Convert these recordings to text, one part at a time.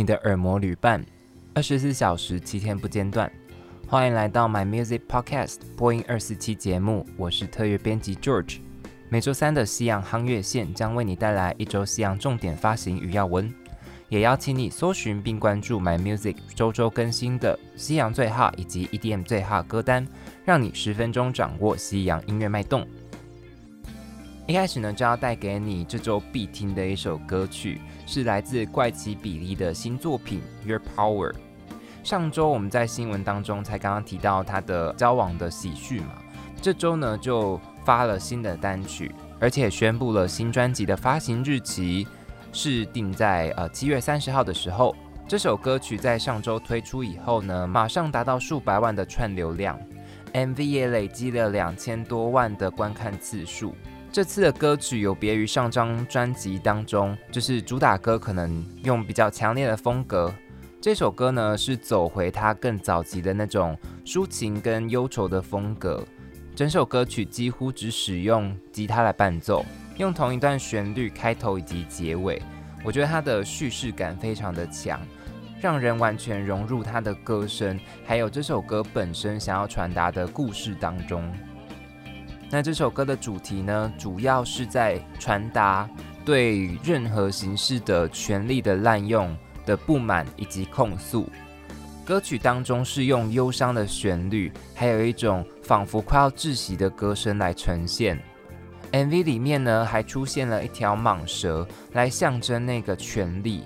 你的耳膜旅伴，二十四小时七天不间断。欢迎来到 My Music Podcast 播音二四七节目，我是特约编辑 George。每周三的西洋夯乐线将为你带来一周西洋重点发行与要闻，也邀请你搜寻并关注 My Music 周周更新的西洋最 hot 以及 EDM 最 hot 歌单，让你十分钟掌握西洋音乐脉动。一开始呢，就要带给你这周必听的一首歌曲，是来自怪奇比利的新作品《Your Power》。上周我们在新闻当中才刚刚提到他的交往的喜讯嘛，这周呢就发了新的单曲，而且宣布了新专辑的发行日期是定在呃七月三十号的时候。这首歌曲在上周推出以后呢，马上达到数百万的串流量，MV 也累积了两千多万的观看次数。这次的歌曲有别于上张专辑当中，就是主打歌可能用比较强烈的风格。这首歌呢是走回他更早期的那种抒情跟忧愁的风格。整首歌曲几乎只使用吉他来伴奏，用同一段旋律开头以及结尾。我觉得它的叙事感非常的强，让人完全融入他的歌声，还有这首歌本身想要传达的故事当中。那这首歌的主题呢，主要是在传达对任何形式的权力的滥用的不满以及控诉。歌曲当中是用忧伤的旋律，还有一种仿佛快要窒息的歌声来呈现。MV 里面呢，还出现了一条蟒蛇来象征那个权力，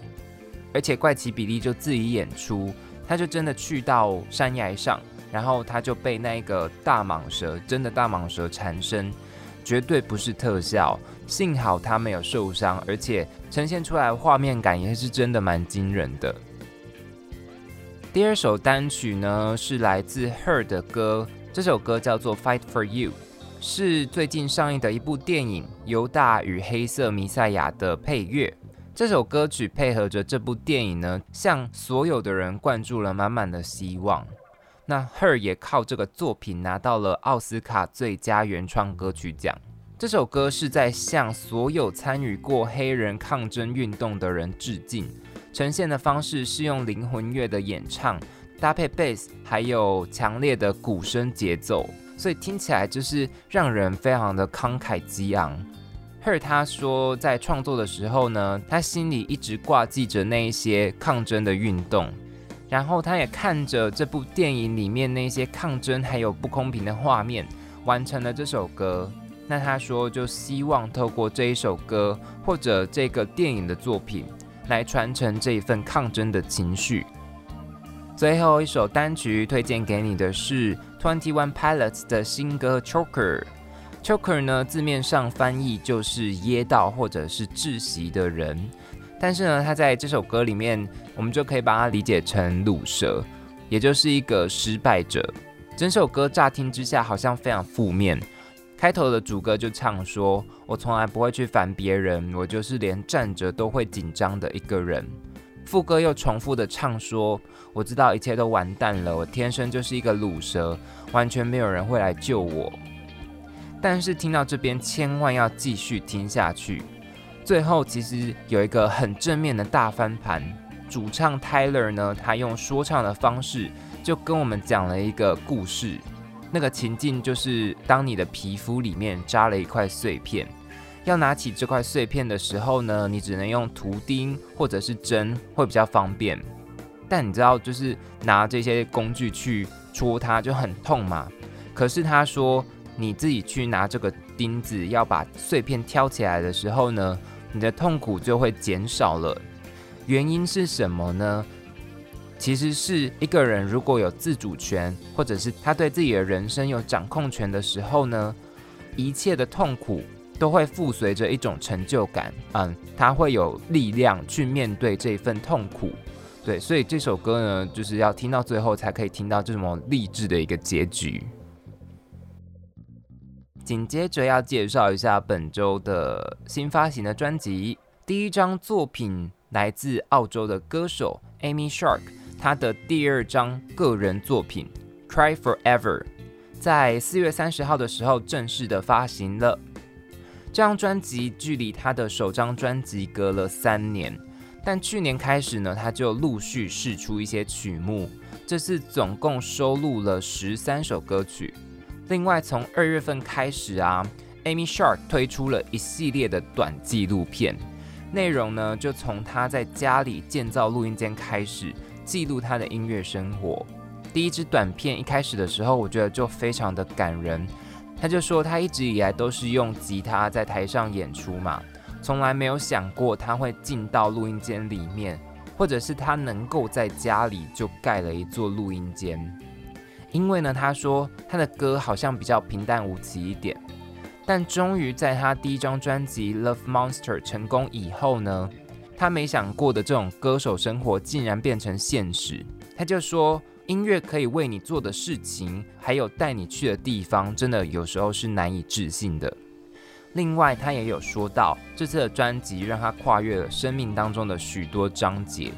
而且怪奇比利就自己演出，他就真的去到山崖上。然后他就被那个大蟒蛇，真的大蟒蛇缠身，绝对不是特效。幸好他没有受伤，而且呈现出来画面感也是真的蛮惊人的。第二首单曲呢，是来自 Her 的歌，这首歌叫做《Fight for You》，是最近上映的一部电影《犹大与黑色弥赛亚》的配乐。这首歌曲配合着这部电影呢，向所有的人灌注了满满的希望。那 Her 也靠这个作品拿到了奥斯卡最佳原创歌曲奖。这首歌是在向所有参与过黑人抗争运动的人致敬，呈现的方式是用灵魂乐的演唱，搭配 Bass，还有强烈的鼓声节奏，所以听起来就是让人非常的慷慨激昂。Her 他说，在创作的时候呢，他心里一直挂记着那一些抗争的运动。然后他也看着这部电影里面那些抗争还有不公平的画面，完成了这首歌。那他说，就希望透过这一首歌或者这个电影的作品，来传承这一份抗争的情绪。最后一首单曲推荐给你的是 Twenty One Pilots 的新歌《Choker》。Choker 呢，字面上翻译就是噎到或者是窒息的人。但是呢，他在这首歌里面，我们就可以把它理解成鲁蛇，也就是一个失败者。整首歌乍听之下好像非常负面。开头的主歌就唱说：“我从来不会去烦别人，我就是连站着都会紧张的一个人。”副歌又重复的唱说：“我知道一切都完蛋了，我天生就是一个鲁蛇，完全没有人会来救我。”但是听到这边，千万要继续听下去。最后其实有一个很正面的大翻盘，主唱 Tyler 呢，他用说唱的方式就跟我们讲了一个故事。那个情境就是，当你的皮肤里面扎了一块碎片，要拿起这块碎片的时候呢，你只能用图钉或者是针会比较方便。但你知道，就是拿这些工具去戳它就很痛嘛。可是他说，你自己去拿这个钉子要把碎片挑起来的时候呢，你的痛苦就会减少了，原因是什么呢？其实是一个人如果有自主权，或者是他对自己的人生有掌控权的时候呢，一切的痛苦都会附随着一种成就感，嗯，他会有力量去面对这份痛苦。对，所以这首歌呢，就是要听到最后才可以听到这么励志的一个结局。紧接着要介绍一下本周的新发行的专辑。第一张作品来自澳洲的歌手 Amy Shark，她的第二张个人作品《Cry Forever》在四月三十号的时候正式的发行了。这张专辑距离她的首张专辑隔了三年，但去年开始呢，他就陆续试出一些曲目，这次总共收录了十三首歌曲。另外，从二月份开始啊，Amy Shark 推出了一系列的短纪录片，内容呢就从他在家里建造录音间开始，记录他的音乐生活。第一支短片一开始的时候，我觉得就非常的感人。他就说，他一直以来都是用吉他在台上演出嘛。从来没有想过他会进到录音间里面，或者是他能够在家里就盖了一座录音间。因为呢，他说他的歌好像比较平淡无奇一点，但终于在他第一张专辑《Love Monster》成功以后呢，他没想过的这种歌手生活竟然变成现实。他就说，音乐可以为你做的事情，还有带你去的地方，真的有时候是难以置信的。另外，他也有说到，这次的专辑让他跨越了生命当中的许多章节。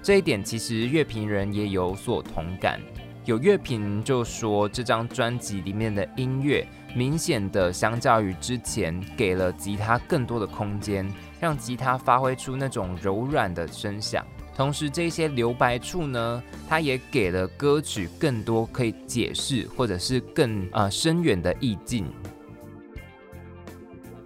这一点其实乐评人也有所同感。有乐评就说，这张专辑里面的音乐明显的相较于之前，给了吉他更多的空间，让吉他发挥出那种柔软的声响。同时，这些留白处呢，它也给了歌曲更多可以解释或者是更啊、呃、深远的意境。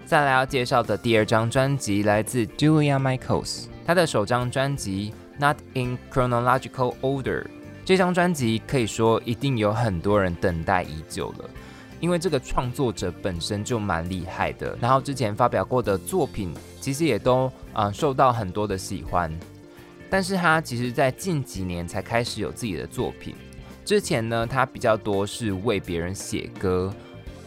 再来要介绍的第二张专辑来自 Julia Michaels，她的首张专辑《Not in Chronological Order》。这张专辑可以说一定有很多人等待已久了，因为这个创作者本身就蛮厉害的，然后之前发表过的作品其实也都啊、受到很多的喜欢。但是他其实在近几年才开始有自己的作品，之前呢他比较多是为别人写歌，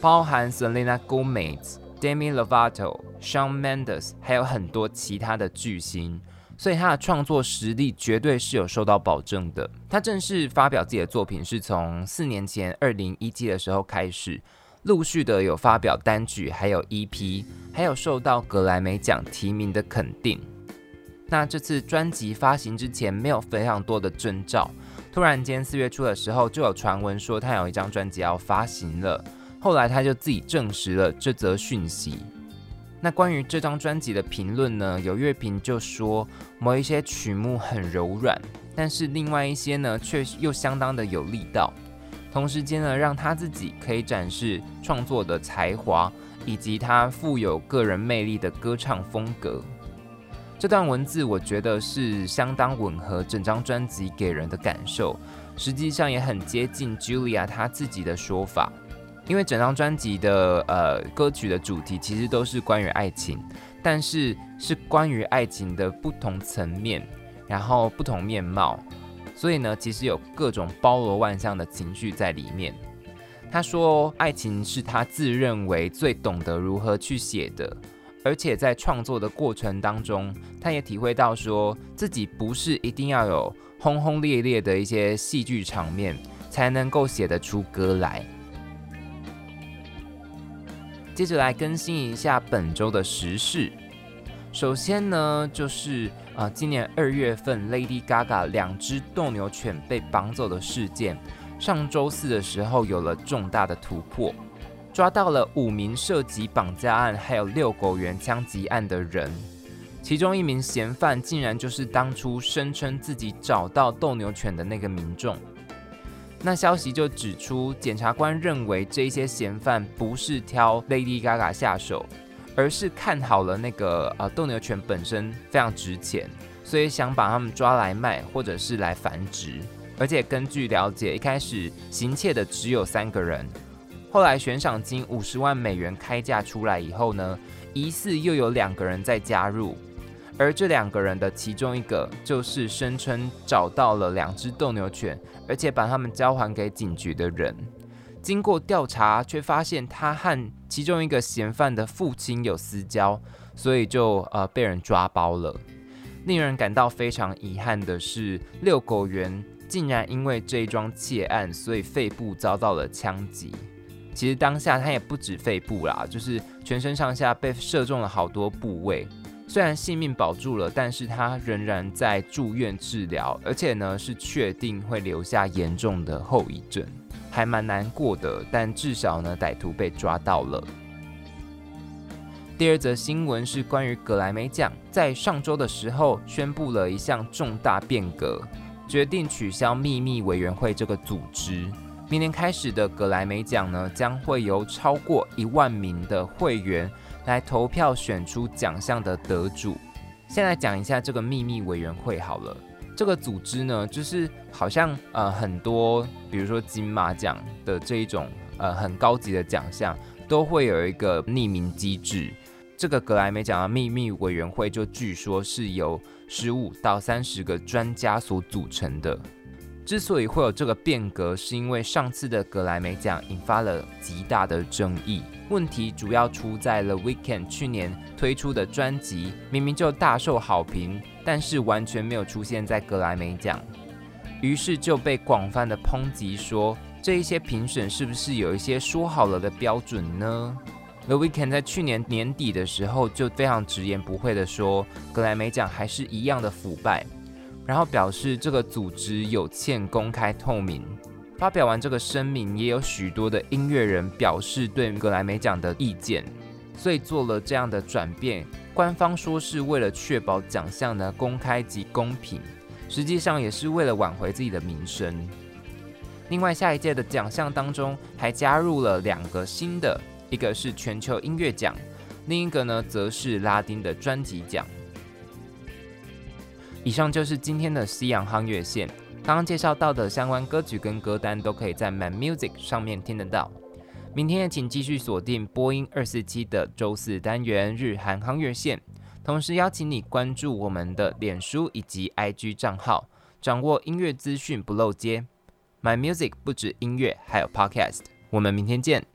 包含 Selena Gomez。Demi Lovato、Shawn Mendes，还有很多其他的巨星，所以他的创作实力绝对是有受到保证的。他正式发表自己的作品是从四年前二零一七的时候开始，陆续的有发表单曲，还有 EP，还有受到格莱美奖提名的肯定。那这次专辑发行之前没有非常多的征兆，突然间四月初的时候就有传闻说他有一张专辑要发行了。后来他就自己证实了这则讯息。那关于这张专辑的评论呢？有乐评就说某一些曲目很柔软，但是另外一些呢却又相当的有力道。同时间呢，让他自己可以展示创作的才华，以及他富有个人魅力的歌唱风格。这段文字我觉得是相当吻合整张专辑给人的感受，实际上也很接近 Julia 她自己的说法。因为整张专辑的呃歌曲的主题其实都是关于爱情，但是是关于爱情的不同层面，然后不同面貌，所以呢，其实有各种包罗万象的情绪在里面。他说，爱情是他自认为最懂得如何去写的，而且在创作的过程当中，他也体会到说自己不是一定要有轰轰烈烈的一些戏剧场面才能够写得出歌来。接着来更新一下本周的时事。首先呢，就是啊、今年二月份 Lady Gaga 两只斗牛犬被绑走的事件，上周四的时候有了重大的突破，抓到了五名涉及绑架案还有遛狗员枪击案的人，其中一名嫌犯竟然就是当初声称自己找到斗牛犬的那个民众。那消息就指出，检察官认为这些嫌犯不是挑 Lady Gaga 下手，而是看好了那个呃斗牛犬本身非常值钱，所以想把他们抓来卖，或者是来繁殖。而且根据了解，一开始行窃的只有三个人，后来悬赏金五十万美元开价出来以后呢，疑似又有两个人再加入。而这两个人的其中一个，就是声称找到了两只斗牛犬，而且把他们交还给警局的人。经过调查，却发现他和其中一个嫌犯的父亲有私交，所以就呃被人抓包了。令人感到非常遗憾的是，遛狗员竟然因为这桩窃案，所以肺部遭到了枪击。其实当下他也不止肺部啦，就是全身上下被射中了好多部位。虽然性命保住了，但是他仍然在住院治疗，而且呢是确定会留下严重的后遗症，还蛮难过的。但至少呢歹徒被抓到了。第二则新闻是关于格莱美奖，在上周的时候宣布了一项重大变革，决定取消秘密委员会这个组织。明年开始的格莱美奖呢，将会由超过一万名的会员来投票选出奖项的得主。先来讲一下这个秘密委员会好了。这个组织呢，就是好像呃很多，比如说金马奖的这一种呃很高级的奖项，都会有一个匿名机制。这个格莱美奖的秘密委员会就据说是由十五到三十个专家所组成的。之所以会有这个变革，是因为上次的格莱美奖引发了极大的争议。问题主要出在 The Weeknd 去年推出的专辑，明明就大受好评。但是完全没有出现在格莱美奖，于是就被广泛的抨击说，这一些评审是不是有一些说好了的标准呢？The Weeknd 在去年年底的时候就非常直言不讳的说，格莱美奖还是一样的腐败，然后表示这个组织有欠公开透明。发表完这个声明，也有许多的音乐人表示对格莱美奖的意见，所以做了这样的转变。官方说是为了确保奖项的公开及公平，实际上也是为了挽回自己的名声。另外，下一届的奖项当中还加入了两个新的，一个是全球音乐奖，另一个呢则是拉丁的专辑奖。以上就是今天的西洋夯乐线，刚刚介绍到的相关歌曲跟歌单都可以在 My Music 上面听得到。明天也请继续锁定播音二四七的周四单元日韩夯乐线，同时邀请你关注我们的脸书以及 IG 账号，掌握音乐资讯不漏接。My Music 不止音乐，还有 Podcast。我们明天见。